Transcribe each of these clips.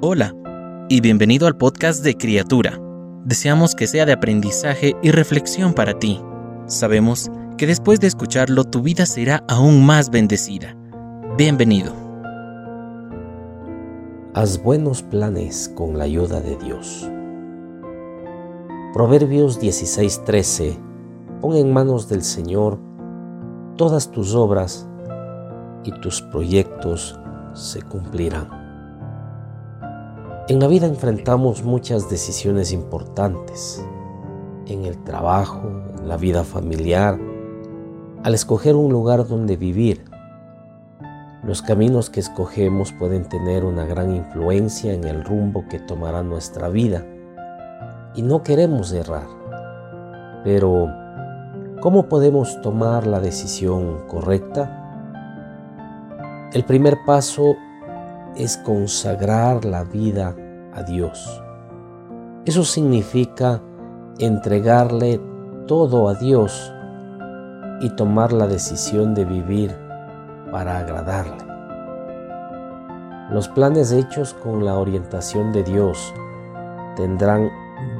Hola y bienvenido al podcast de Criatura. Deseamos que sea de aprendizaje y reflexión para ti. Sabemos que después de escucharlo tu vida será aún más bendecida. Bienvenido. Haz buenos planes con la ayuda de Dios. Proverbios 16:13 Pon en manos del Señor todas tus obras y tus proyectos se cumplirán. En la vida enfrentamos muchas decisiones importantes, en el trabajo, en la vida familiar, al escoger un lugar donde vivir. Los caminos que escogemos pueden tener una gran influencia en el rumbo que tomará nuestra vida y no queremos errar. Pero, ¿cómo podemos tomar la decisión correcta? El primer paso es consagrar la vida a Dios. Eso significa entregarle todo a Dios y tomar la decisión de vivir para agradarle. Los planes hechos con la orientación de Dios tendrán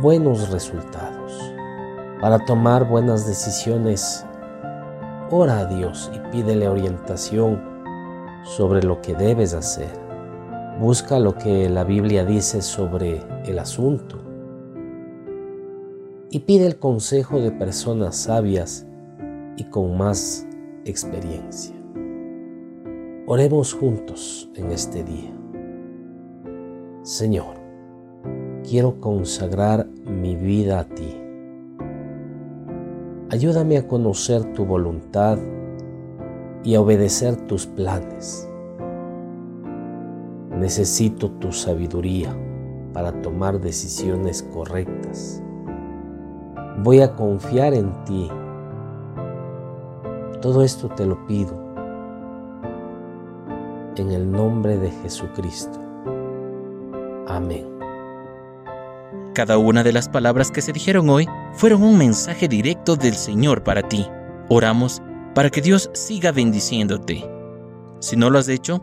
buenos resultados. Para tomar buenas decisiones, ora a Dios y pídele orientación sobre lo que debes hacer. Busca lo que la Biblia dice sobre el asunto y pide el consejo de personas sabias y con más experiencia. Oremos juntos en este día. Señor, quiero consagrar mi vida a ti. Ayúdame a conocer tu voluntad y a obedecer tus planes Necesito tu sabiduría para tomar decisiones correctas. Voy a confiar en ti. Todo esto te lo pido en el nombre de Jesucristo. Amén. Cada una de las palabras que se dijeron hoy fueron un mensaje directo del Señor para ti. Oramos para que Dios siga bendiciéndote. Si no lo has hecho,